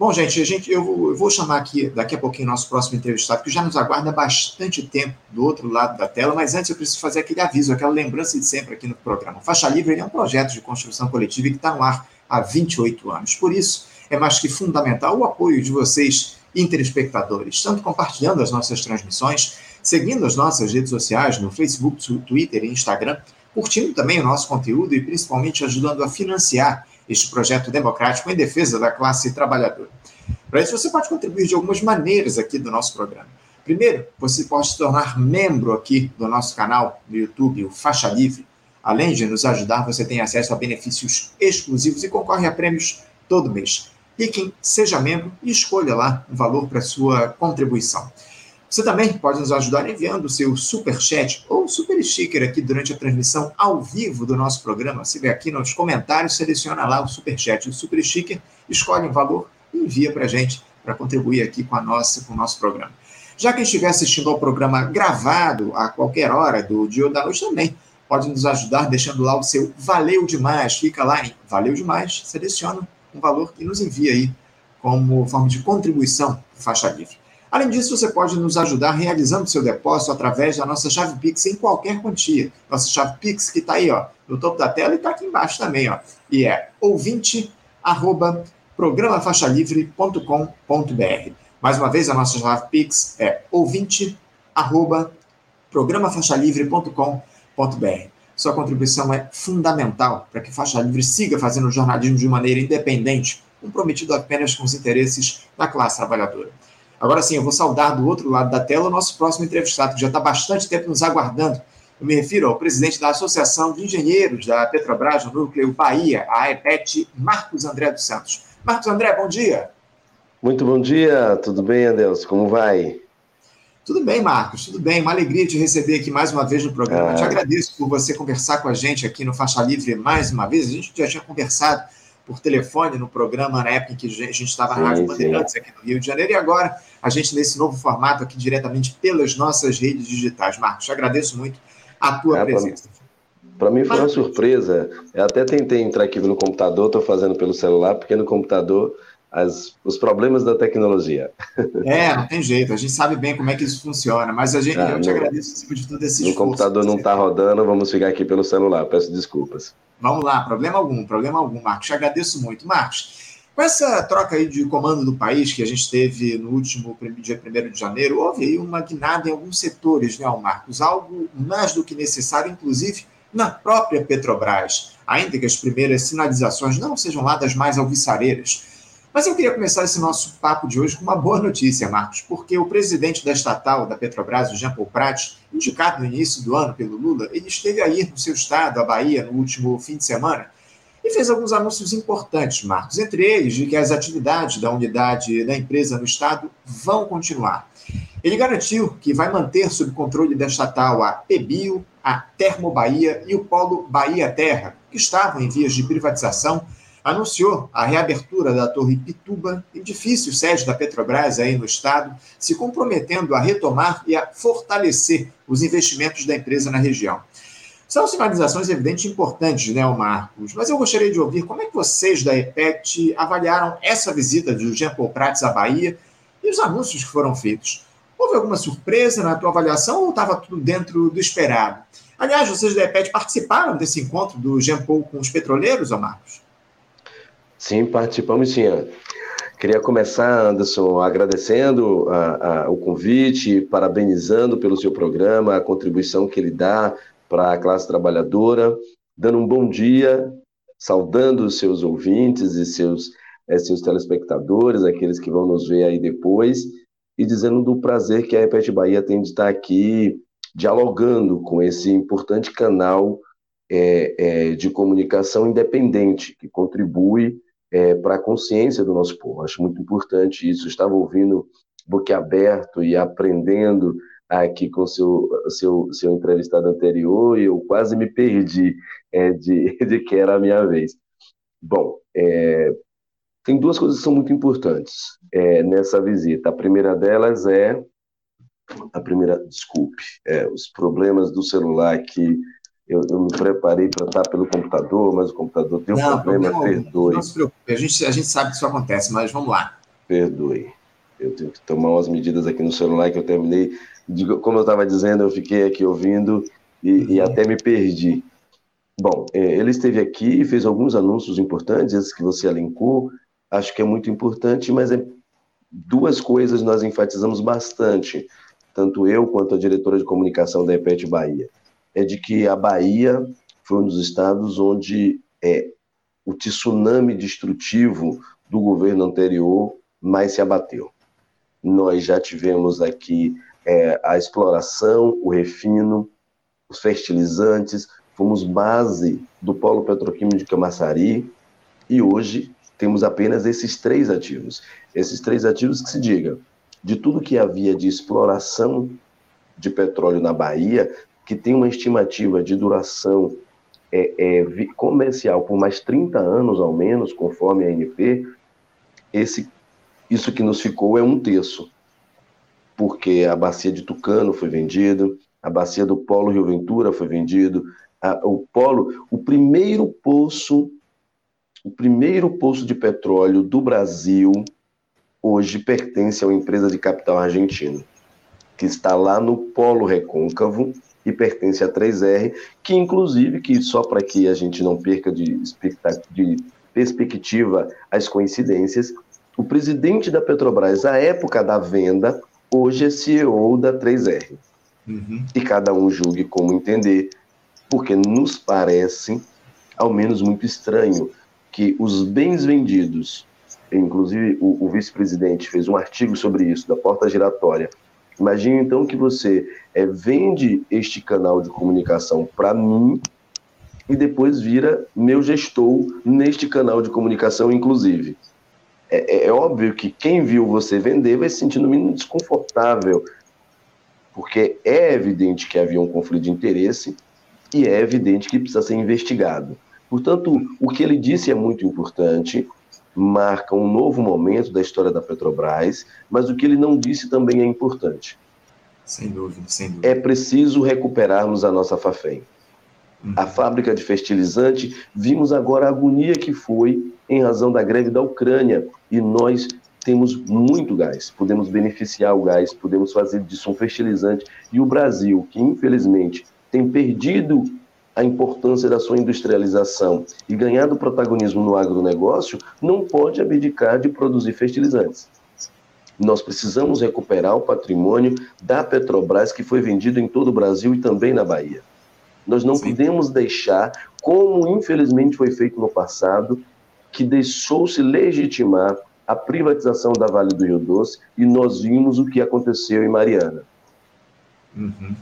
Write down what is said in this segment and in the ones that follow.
Bom, gente, a gente eu, vou, eu vou chamar aqui daqui a pouquinho nosso próximo entrevistado, que já nos aguarda bastante tempo do outro lado da tela, mas antes eu preciso fazer aquele aviso, aquela lembrança de sempre aqui no programa. Faixa Livre é um projeto de construção coletiva que está no ar há 28 anos. Por isso, é mais que fundamental o apoio de vocês, interespectadores, tanto compartilhando as nossas transmissões, seguindo as nossas redes sociais no Facebook, Twitter e Instagram, curtindo também o nosso conteúdo e principalmente ajudando a financiar este projeto democrático em defesa da classe trabalhadora. Para isso, você pode contribuir de algumas maneiras aqui do nosso programa. Primeiro, você pode se tornar membro aqui do nosso canal no YouTube, o Faixa Livre. Além de nos ajudar, você tem acesso a benefícios exclusivos e concorre a prêmios todo mês. Clique Seja Membro e escolha lá um valor para sua contribuição. Você também pode nos ajudar enviando o seu super chat ou super sticker aqui durante a transmissão ao vivo do nosso programa. Você vê aqui nos comentários, seleciona lá o super chat o super sticker, escolhe um valor e envia para a gente para contribuir aqui com a nossa, com o nosso programa. Já quem estiver assistindo ao programa gravado a qualquer hora do dia ou da noite também pode nos ajudar deixando lá o seu valeu demais. Fica lá em valeu demais, seleciona um valor e nos envia aí como forma de contribuição faixa livre. Além disso, você pode nos ajudar realizando seu depósito através da nossa chave Pix em qualquer quantia. Nossa chave Pix que está aí, ó, no topo da tela e está aqui embaixo também, ó. E é ouvinte arroba. Mais uma vez, a nossa chave Pix é ouvinte arroba. Sua contribuição é fundamental para que Faixa Livre siga fazendo jornalismo de maneira independente, comprometido apenas com os interesses da classe trabalhadora. Agora sim, eu vou saudar do outro lado da tela o nosso próximo entrevistado, que já está bastante tempo nos aguardando. Eu me refiro ao presidente da Associação de Engenheiros da Petrobras no Núcleo Bahia, a EPET, Marcos André dos Santos. Marcos André, bom dia. Muito bom dia, tudo bem, Adelson? Como vai? Tudo bem, Marcos, tudo bem. Uma alegria te receber aqui mais uma vez no programa. Ah. Te agradeço por você conversar com a gente aqui no Faixa Livre mais uma vez. A gente já tinha conversado por telefone no programa na época em que a gente estava na Rádio Bandeirantes aqui no Rio de Janeiro, e agora a gente nesse novo formato aqui diretamente pelas nossas redes digitais. Marcos, te agradeço muito a tua é, presença. Para mim foi uma surpresa. Eu até tentei entrar aqui no computador, estou fazendo pelo celular, porque no computador as, os problemas da tecnologia. É, não tem jeito, a gente sabe bem como é que isso funciona, mas a gente, ah, eu te agradeço acima de tudo esse No computador não está rodando, vamos ficar aqui pelo celular, peço desculpas. Vamos lá, problema algum, problema algum, Marcos, te agradeço muito. Marcos, com essa troca aí de comando do país que a gente teve no último dia 1 de janeiro, houve aí uma guinada em alguns setores, né, Marcos? Algo mais do que necessário, inclusive na própria Petrobras, ainda que as primeiras sinalizações não sejam lá das mais alvissareiras. Mas eu queria começar esse nosso papo de hoje com uma boa notícia, Marcos, porque o presidente da estatal da Petrobras, o Jean Paul Prat, indicado no início do ano pelo Lula, ele esteve aí no seu estado, a Bahia, no último fim de semana, e fez alguns anúncios importantes, Marcos, entre eles de que as atividades da unidade da empresa no estado vão continuar. Ele garantiu que vai manter sob controle da estatal a PBio, a Termo Bahia e o Polo Bahia Terra, que estavam em vias de privatização anunciou a reabertura da Torre Pituba, edifício sede da Petrobras aí no estado, se comprometendo a retomar e a fortalecer os investimentos da empresa na região. São sinalizações evidentes importantes, né, Marcos? Mas eu gostaria de ouvir como é que vocês da EPET avaliaram essa visita de Jean Paul Prats à Bahia e os anúncios que foram feitos. Houve alguma surpresa na tua avaliação ou estava tudo dentro do esperado? Aliás, vocês da EPET participaram desse encontro do Jean Paul com os petroleiros, Marcos? Sim, participamos sim. Queria começar, Anderson, agradecendo a, a, o convite, parabenizando pelo seu programa, a contribuição que ele dá para a classe trabalhadora, dando um bom dia, saudando os seus ouvintes e seus, é, seus telespectadores, aqueles que vão nos ver aí depois, e dizendo do prazer que a Repete Bahia tem de estar aqui dialogando com esse importante canal é, é, de comunicação independente, que contribui é, para a consciência do nosso povo. Acho muito importante isso. estava ouvindo boquiaberto e aprendendo aqui com seu, seu, seu entrevistado anterior e eu quase me perdi é, de, de que era a minha vez. Bom, é, tem duas coisas que são muito importantes é, nessa visita. A primeira delas é a primeira, desculpe, é, os problemas do celular que eu, eu me preparei para estar pelo computador, mas o computador tem um não, problema, não, perdoe. Não se preocupe, a gente, a gente sabe que isso acontece, mas vamos lá. Perdoe. Eu tenho que tomar umas medidas aqui no celular que eu terminei. Como eu estava dizendo, eu fiquei aqui ouvindo e, e até me perdi. Bom, é, ele esteve aqui e fez alguns anúncios importantes, esses que você elencou, acho que é muito importante, mas é duas coisas nós enfatizamos bastante, tanto eu quanto a diretora de comunicação da EPET Bahia, é de que a Bahia foi um dos estados onde é, o tsunami destrutivo do governo anterior mais se abateu. Nós já tivemos aqui é, a exploração, o refino, os fertilizantes, fomos base do polo petroquímico de Camaçari e hoje temos apenas esses três ativos. Esses três ativos que se diga, de tudo que havia de exploração de petróleo na Bahia, que tem uma estimativa de duração é, é, comercial por mais 30 anos ao menos, conforme a ANP, esse, isso que nos ficou é um terço, porque a bacia de Tucano foi vendida, a bacia do Polo Rio Ventura foi vendido, a, o Polo, o primeiro poço o primeiro poço de petróleo do Brasil hoje pertence a uma empresa de capital argentino, que está lá no Polo Recôncavo e pertence a 3R, que inclusive, que só para que a gente não perca de, de perspectiva as coincidências, o presidente da Petrobras, à época da venda, hoje é CEO da 3R. Uhum. E cada um julgue como entender, porque nos parece, ao menos, muito estranho que os bens vendidos, inclusive o, o vice-presidente fez um artigo sobre isso, da porta giratória. Imagine então que você é, vende este canal de comunicação para mim e depois vira meu gestor neste canal de comunicação, inclusive. É, é, é, óbvio que quem viu você vender vai se sentir no mínimo desconfortável, porque é evidente que havia um conflito de interesse e é evidente que precisa ser investigado. Portanto, o que ele disse é muito importante, marca um novo momento da história da Petrobras, mas o que ele não disse também é importante. Sem dúvida, sem dúvida. É preciso recuperarmos a nossa Fafem. Uhum. A fábrica de fertilizante, vimos agora a agonia que foi em razão da greve da Ucrânia, e nós temos muito gás, podemos beneficiar o gás, podemos fazer disso um fertilizante, e o Brasil, que infelizmente tem perdido a importância da sua industrialização e ganhar do protagonismo no agronegócio, não pode abdicar de produzir fertilizantes. Nós precisamos recuperar o patrimônio da Petrobras que foi vendido em todo o Brasil e também na Bahia. Nós não Sim. podemos deixar, como infelizmente foi feito no passado, que deixou-se legitimar a privatização da Vale do Rio Doce e nós vimos o que aconteceu em Mariana. Uhum.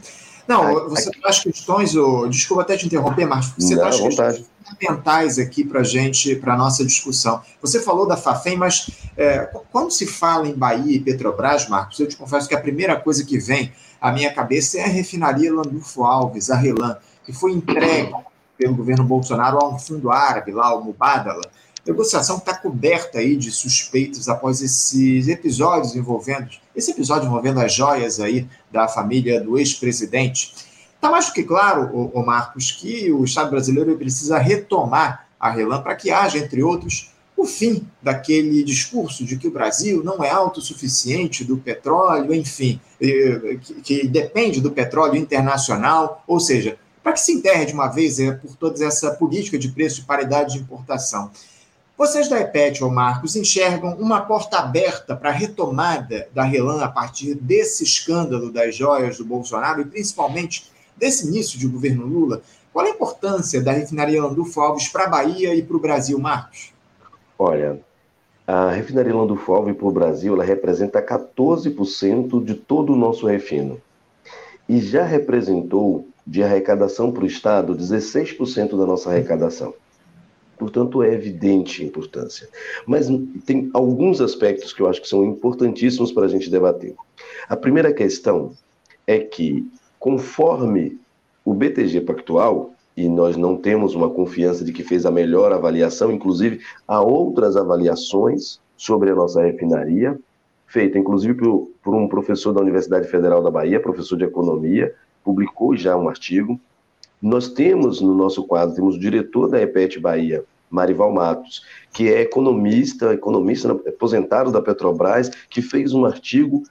Não, você aqui... traz questões, oh, desculpa até te interromper, Marcos, você Não, traz questões fundamentais aqui para gente, para a nossa discussão. Você falou da FAFEM, mas é, quando se fala em Bahia e Petrobras, Marcos, eu te confesso que a primeira coisa que vem à minha cabeça é a refinaria Landulfo Alves, a Relan, que foi entregue pelo governo Bolsonaro a um fundo árabe lá, o Mubadala, negociação está coberta aí de suspeitos após esses episódios envolvendo esse episódio envolvendo as joias aí da família do ex-presidente. Está mais do que claro, o, Marcos, que o Estado brasileiro precisa retomar a Relan para que haja, entre outros, o fim daquele discurso de que o Brasil não é autossuficiente do petróleo, enfim, que, depende do petróleo internacional, ou seja, para que se enterre de uma vez é, por toda essa política de preço de paridade de importação. Vocês da EPET, ou Marcos, enxergam uma porta aberta para a retomada da Relan a partir desse escândalo das joias do Bolsonaro e principalmente desse início de governo Lula? Qual a importância da refinaria Landulfo Alves para a Bahia e para o Brasil, Marcos? Olha, a refinaria Landulfo Alves para o Brasil ela representa 14% de todo o nosso refino e já representou de arrecadação para o Estado 16% da nossa arrecadação. Portanto, é evidente a importância. Mas tem alguns aspectos que eu acho que são importantíssimos para a gente debater. A primeira questão é que, conforme o BTG Pactual, e nós não temos uma confiança de que fez a melhor avaliação, inclusive há outras avaliações sobre a nossa refinaria, feita inclusive por, por um professor da Universidade Federal da Bahia, professor de economia, publicou já um artigo nós temos no nosso quadro, temos o diretor da EPET Bahia, Marival Matos, que é economista, economista aposentado da Petrobras, que fez um artigo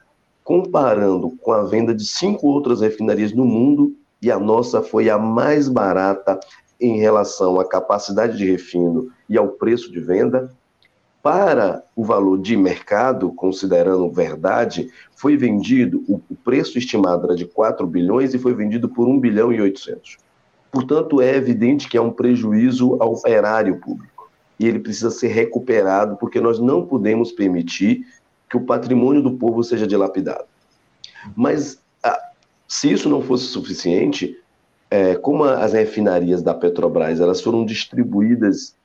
comparando com a venda de cinco outras refinarias no mundo e a nossa foi a mais barata em relação à capacidade de refino e ao preço de venda. Para o valor de mercado, considerando verdade, foi vendido, o preço estimado era de 4 bilhões e foi vendido por 1 bilhão e 800. Portanto, é evidente que é um prejuízo ao erário público. E ele precisa ser recuperado, porque nós não podemos permitir que o patrimônio do povo seja dilapidado. Mas ah, se isso não fosse suficiente, é, como as refinarias da Petrobras elas foram distribuídas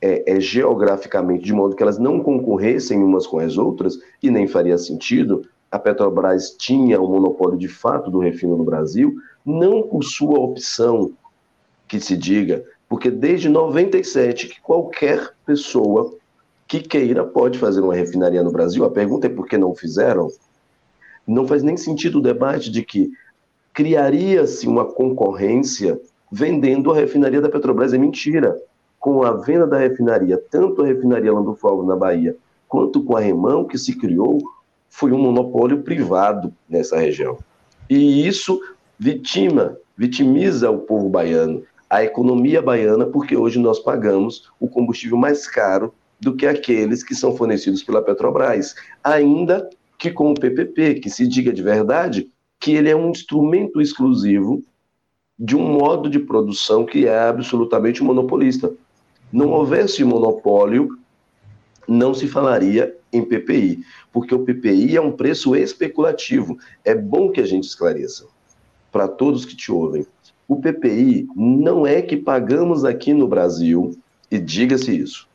é, é, geograficamente de modo que elas não concorressem umas com as outras e nem faria sentido, a Petrobras tinha o monopólio de fato do refino no Brasil, não por sua opção que se diga, porque desde 97 que qualquer pessoa que queira pode fazer uma refinaria no Brasil. A pergunta é por que não fizeram? Não faz nem sentido o debate de que criaria-se uma concorrência vendendo a refinaria da Petrobras. É mentira. Com a venda da refinaria, tanto a refinaria Lando Fogo na Bahia, quanto com a Remão, que se criou, foi um monopólio privado nessa região. E isso vitima, vitimiza o povo baiano, a economia baiana, porque hoje nós pagamos o combustível mais caro do que aqueles que são fornecidos pela Petrobras. Ainda que com o PPP, que se diga de verdade que ele é um instrumento exclusivo de um modo de produção que é absolutamente monopolista. Não houvesse monopólio, não se falaria em PPI, porque o PPI é um preço especulativo. É bom que a gente esclareça para todos que te ouvem. O PPI não é que pagamos aqui no Brasil, e diga-se isso,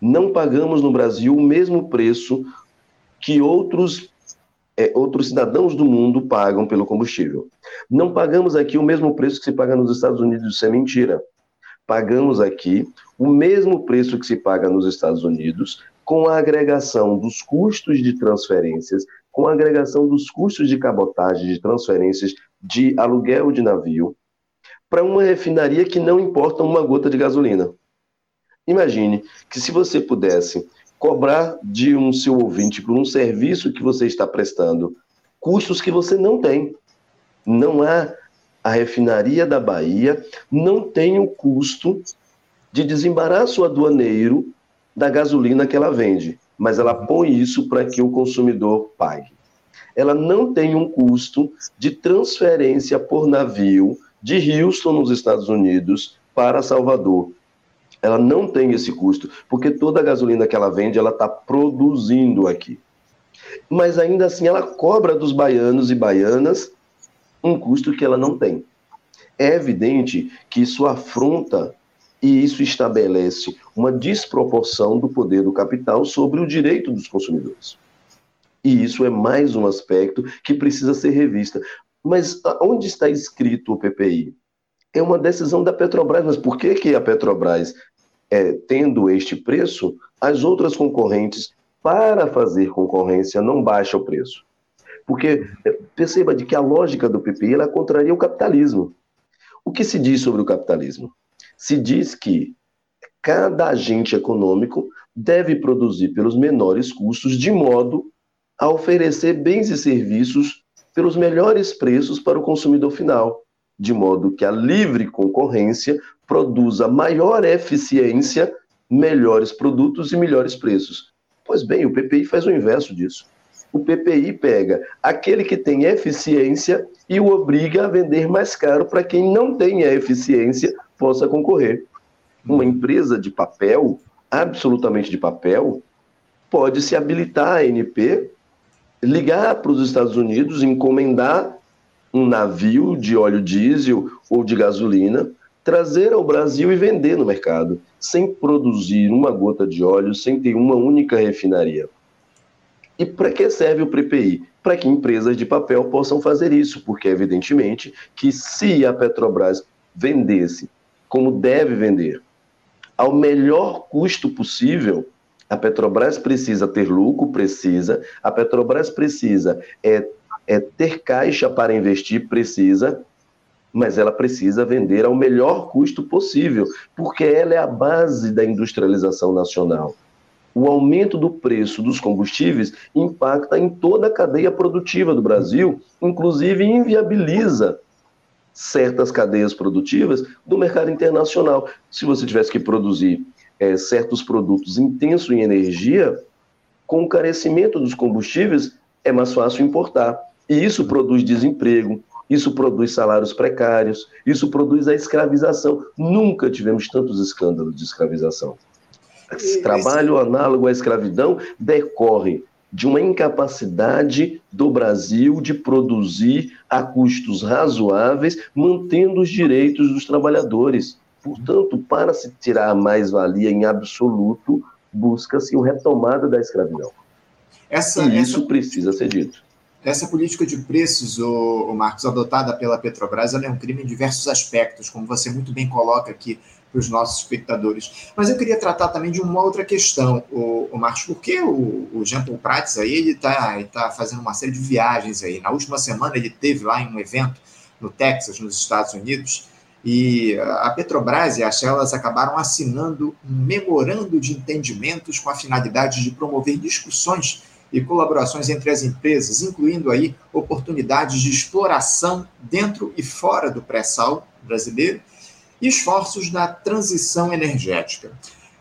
não pagamos no Brasil o mesmo preço que outros, é, outros cidadãos do mundo pagam pelo combustível. Não pagamos aqui o mesmo preço que se paga nos Estados Unidos, isso é mentira. Pagamos aqui o mesmo preço que se paga nos Estados Unidos, com a agregação dos custos de transferências, com a agregação dos custos de cabotagem, de transferências, de aluguel de navio, para uma refinaria que não importa uma gota de gasolina. Imagine que se você pudesse cobrar de um seu ouvinte por um serviço que você está prestando, custos que você não tem. Não há a refinaria da Bahia não tem o custo de desembaraço aduaneiro da gasolina que ela vende, mas ela põe isso para que o consumidor pague. Ela não tem um custo de transferência por navio de Houston, nos Estados Unidos, para Salvador. Ela não tem esse custo, porque toda a gasolina que ela vende, ela está produzindo aqui. Mas ainda assim, ela cobra dos baianos e baianas um custo que ela não tem. É evidente que isso afronta e isso estabelece uma desproporção do poder do capital sobre o direito dos consumidores. E isso é mais um aspecto que precisa ser revista. Mas onde está escrito o PPI? É uma decisão da Petrobras, mas por que, que a Petrobras é, tendo este preço, as outras concorrentes, para fazer concorrência, não baixam o preço. Porque é, perceba de que a lógica do PPI ela contraria o capitalismo. O que se diz sobre o capitalismo? Se diz que cada agente econômico deve produzir pelos menores custos, de modo a oferecer bens e serviços pelos melhores preços para o consumidor final, de modo que a livre concorrência produza maior eficiência, melhores produtos e melhores preços. Pois bem, o PPI faz o inverso disso. O PPI pega aquele que tem eficiência e o obriga a vender mais caro para quem não tem a eficiência possa concorrer. Uma empresa de papel, absolutamente de papel, pode se habilitar a ANP, ligar para os Estados Unidos, encomendar um navio de óleo diesel ou de gasolina trazer ao Brasil e vender no mercado, sem produzir uma gota de óleo, sem ter uma única refinaria. E para que serve o PPI? Para que empresas de papel possam fazer isso, porque evidentemente que se a Petrobras vendesse como deve vender, ao melhor custo possível, a Petrobras precisa ter lucro, precisa, a Petrobras precisa é, é ter caixa para investir, precisa, mas ela precisa vender ao melhor custo possível, porque ela é a base da industrialização nacional. O aumento do preço dos combustíveis impacta em toda a cadeia produtiva do Brasil, inclusive inviabiliza certas cadeias produtivas do mercado internacional. Se você tivesse que produzir é, certos produtos intensos em energia, com o carecimento dos combustíveis, é mais fácil importar. E isso produz desemprego, isso produz salários precários, isso produz a escravização. Nunca tivemos tantos escândalos de escravização. Esse trabalho análogo à escravidão decorre de uma incapacidade do Brasil de produzir a custos razoáveis, mantendo os direitos dos trabalhadores. Portanto, para se tirar a mais-valia em absoluto, busca-se uma retomada da escravidão. Essa, e isso essa, precisa ser dito. Essa política de preços, o, o Marcos, adotada pela Petrobras, ela é um crime em diversos aspectos, como você muito bem coloca aqui para os nossos espectadores. Mas eu queria tratar também de uma outra questão, o, o Marcos, porque o, o Jean Paul Prats aí, ele está tá fazendo uma série de viagens aí. Na última semana ele teve lá em um evento no Texas, nos Estados Unidos, e a Petrobras e a Shell elas acabaram assinando um memorando de entendimentos com a finalidade de promover discussões e colaborações entre as empresas, incluindo aí oportunidades de exploração dentro e fora do pré-sal brasileiro e esforços na transição energética.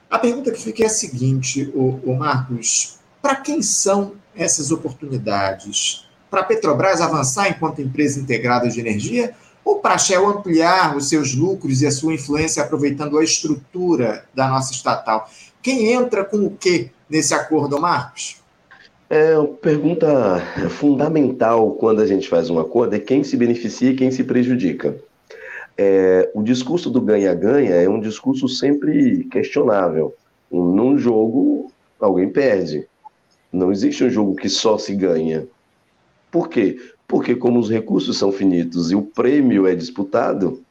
A pergunta que fica é a seguinte, o, o Marcos: para quem são essas oportunidades? Para a Petrobras avançar enquanto empresa integrada de energia ou para a Shell ampliar os seus lucros e a sua influência aproveitando a estrutura da nossa estatal? Quem entra com o quê nesse acordo, Marcos? É uma pergunta fundamental quando a gente faz um acordo é quem se beneficia e quem se prejudica é, o discurso do ganha-ganha é um discurso sempre questionável. Num jogo, alguém perde. Não existe um jogo que só se ganha. Por quê? Porque, como os recursos são finitos e o prêmio é disputado,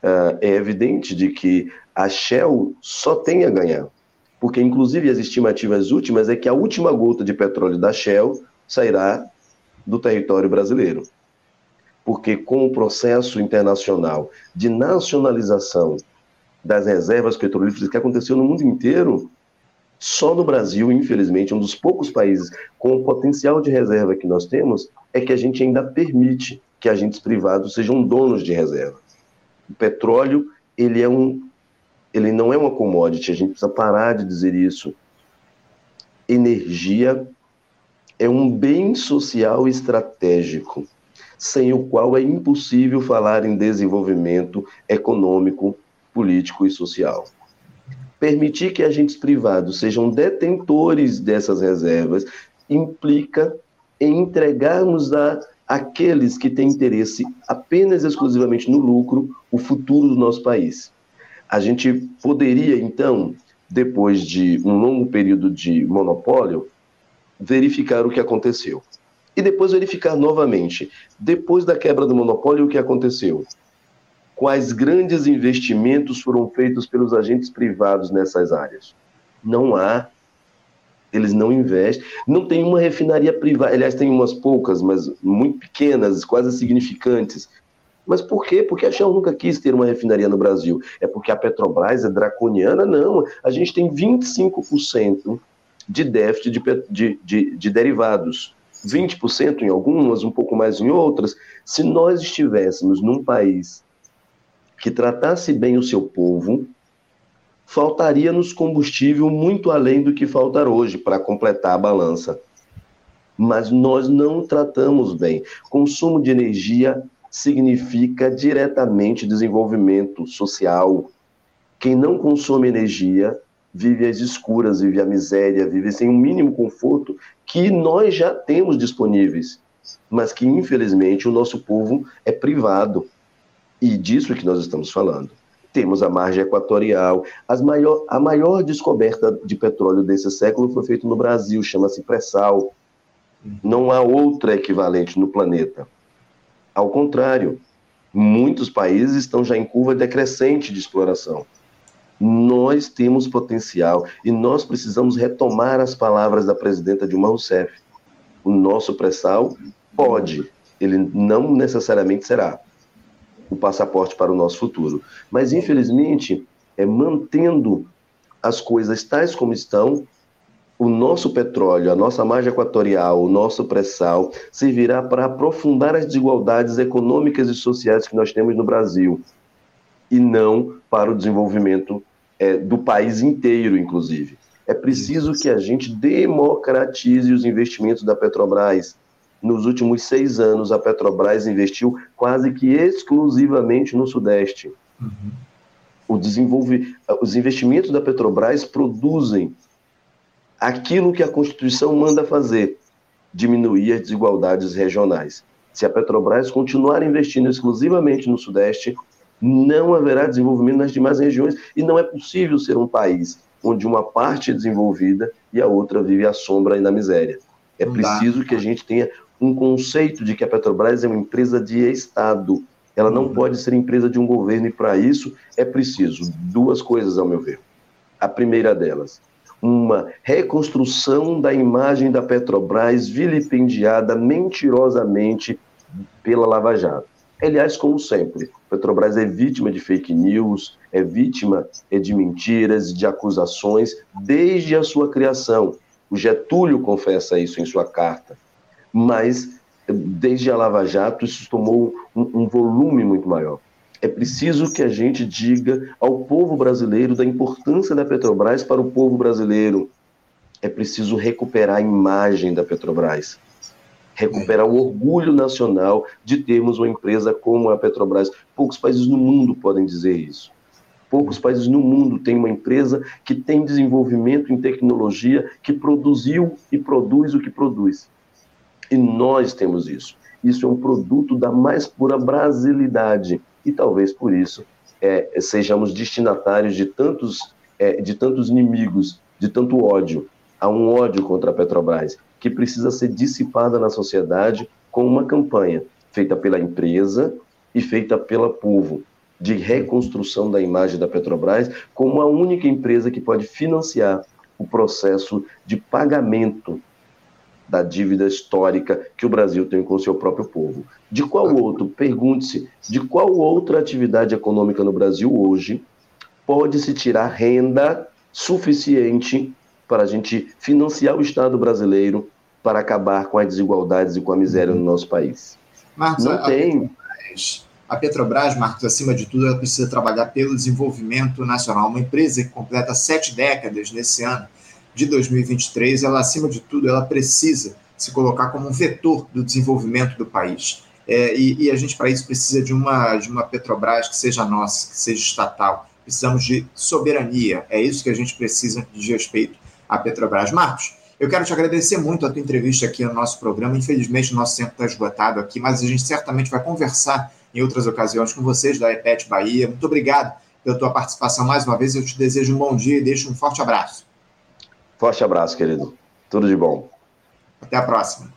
uh, é evidente de que a Shell só tem a ganhar. Porque, inclusive, as estimativas últimas é que a última gota de petróleo da Shell sairá do território brasileiro porque com o processo internacional de nacionalização das reservas petrolíferas que aconteceu no mundo inteiro, só no Brasil, infelizmente, um dos poucos países com o potencial de reserva que nós temos, é que a gente ainda permite que agentes privados sejam donos de reserva. O petróleo, ele é um ele não é uma commodity, a gente precisa parar de dizer isso. Energia é um bem social estratégico sem o qual é impossível falar em desenvolvimento econômico, político e social. Permitir que agentes privados sejam detentores dessas reservas implica em entregarmos a aqueles que têm interesse apenas exclusivamente no lucro o futuro do nosso país. A gente poderia, então, depois de um longo período de monopólio, verificar o que aconteceu e depois verificar novamente, depois da quebra do monopólio, o que aconteceu. Quais grandes investimentos foram feitos pelos agentes privados nessas áreas? Não há. Eles não investem. Não tem uma refinaria privada. Aliás, tem umas poucas, mas muito pequenas, quase insignificantes. Mas por quê? Porque a Shell nunca quis ter uma refinaria no Brasil. É porque a Petrobras é draconiana? Não. A gente tem 25% de déficit de, de, de, de derivados. 20% em algumas, um pouco mais em outras, se nós estivéssemos num país que tratasse bem o seu povo, faltaria-nos combustível muito além do que faltar hoje para completar a balança. Mas nós não tratamos bem. Consumo de energia significa diretamente desenvolvimento social. Quem não consome energia vive as escuras, vive a miséria, vive sem um mínimo conforto que nós já temos disponíveis, mas que infelizmente o nosso povo é privado. E disso que nós estamos falando. Temos a margem equatorial. Maior, a maior descoberta de petróleo desse século foi feita no Brasil, chama-se pré-sal. Não há outra equivalente no planeta. Ao contrário, muitos países estão já em curva decrescente de exploração. Nós temos potencial e nós precisamos retomar as palavras da presidenta Dilma Rousseff. O nosso pré-sal pode, ele não necessariamente será. O passaporte para o nosso futuro. Mas, infelizmente, é mantendo as coisas tais como estão, o nosso petróleo, a nossa margem equatorial, o nosso pré-sal, servirá para aprofundar as desigualdades econômicas e sociais que nós temos no Brasil, e não para o desenvolvimento é, do país inteiro, inclusive. É preciso que a gente democratize os investimentos da Petrobras. Nos últimos seis anos, a Petrobras investiu quase que exclusivamente no Sudeste. Uhum. O desenvolve... Os investimentos da Petrobras produzem aquilo que a Constituição manda fazer, diminuir as desigualdades regionais. Se a Petrobras continuar investindo exclusivamente no Sudeste, não haverá desenvolvimento nas demais regiões e não é possível ser um país onde uma parte é desenvolvida e a outra vive à sombra e na miséria. É preciso que a gente tenha um conceito de que a Petrobras é uma empresa de Estado. Ela não uhum. pode ser empresa de um governo e para isso é preciso duas coisas, ao meu ver. A primeira delas, uma reconstrução da imagem da Petrobras vilipendiada mentirosamente pela Lava Jato. Aliás, como sempre, Petrobras é vítima de fake news, é vítima de mentiras, de acusações, desde a sua criação. O Getúlio confessa isso em sua carta. Mas, desde a Lava Jato, isso tomou um, um volume muito maior. É preciso que a gente diga ao povo brasileiro da importância da Petrobras para o povo brasileiro. É preciso recuperar a imagem da Petrobras, recuperar o orgulho nacional de termos uma empresa como a Petrobras. Poucos países no mundo podem dizer isso. Poucos países no mundo têm uma empresa que tem desenvolvimento em tecnologia, que produziu e produz o que produz. E nós temos isso. Isso é um produto da mais pura brasilidade e talvez por isso é, sejamos destinatários de tantos, é, de tantos inimigos, de tanto ódio. Há um ódio contra a Petrobras que precisa ser dissipada na sociedade com uma campanha feita pela empresa e feita pelo povo de reconstrução da imagem da Petrobras como a única empresa que pode financiar o processo de pagamento da dívida histórica que o Brasil tem com o seu próprio povo. De qual outro, pergunte-se, de qual outra atividade econômica no Brasil hoje pode se tirar renda suficiente para a gente financiar o Estado brasileiro para acabar com as desigualdades e com a miséria no nosso país? Marcos, Não a, tem. A Petrobras, Marcos, acima de tudo, ela precisa trabalhar pelo desenvolvimento nacional. Uma empresa que completa sete décadas nesse ano de 2023, ela, acima de tudo, ela precisa se colocar como um vetor do desenvolvimento do país. É, e, e, a gente, para isso, precisa de uma, de uma Petrobras que seja nossa, que seja estatal. Precisamos de soberania. É isso que a gente precisa de respeito à Petrobras. Marcos, eu quero te agradecer muito a tua entrevista aqui no nosso programa. Infelizmente, o nosso tempo está esgotado aqui, mas a gente certamente vai conversar em outras ocasiões com vocês da EPET Bahia. Muito obrigado pela tua participação mais uma vez. Eu te desejo um bom dia e deixo um forte abraço. Forte abraço, querido. Tudo de bom. Até a próxima.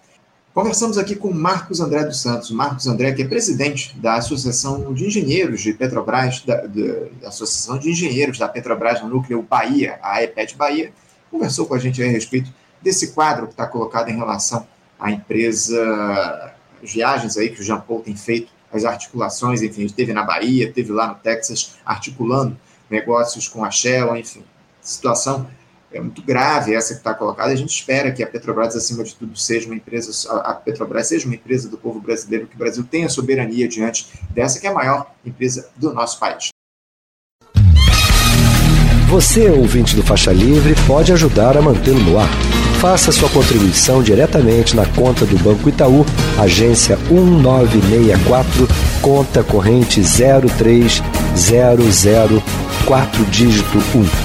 Conversamos aqui com Marcos André dos Santos. Marcos André, que é presidente da Associação de Engenheiros de Petrobras, da, da Associação de Engenheiros da Petrobras no Núcleo Bahia, a EPET Bahia, conversou com a gente a respeito desse quadro que está colocado em relação à empresa, as viagens aí que o Jean Paul tem feito, as articulações, enfim, a gente teve na Bahia, teve lá no Texas, articulando negócios com a Shell, enfim, situação é muito grave essa que está colocada. A gente espera que a Petrobras, acima de tudo, seja uma empresa, a Petrobras seja uma empresa do povo brasileiro, que o Brasil tenha soberania diante dessa que é a maior empresa do nosso país. Você, ouvinte do Faixa Livre, pode ajudar a mantê-lo no ar. Faça sua contribuição diretamente na conta do Banco Itaú, agência 1964, conta corrente 03004 dígito 1.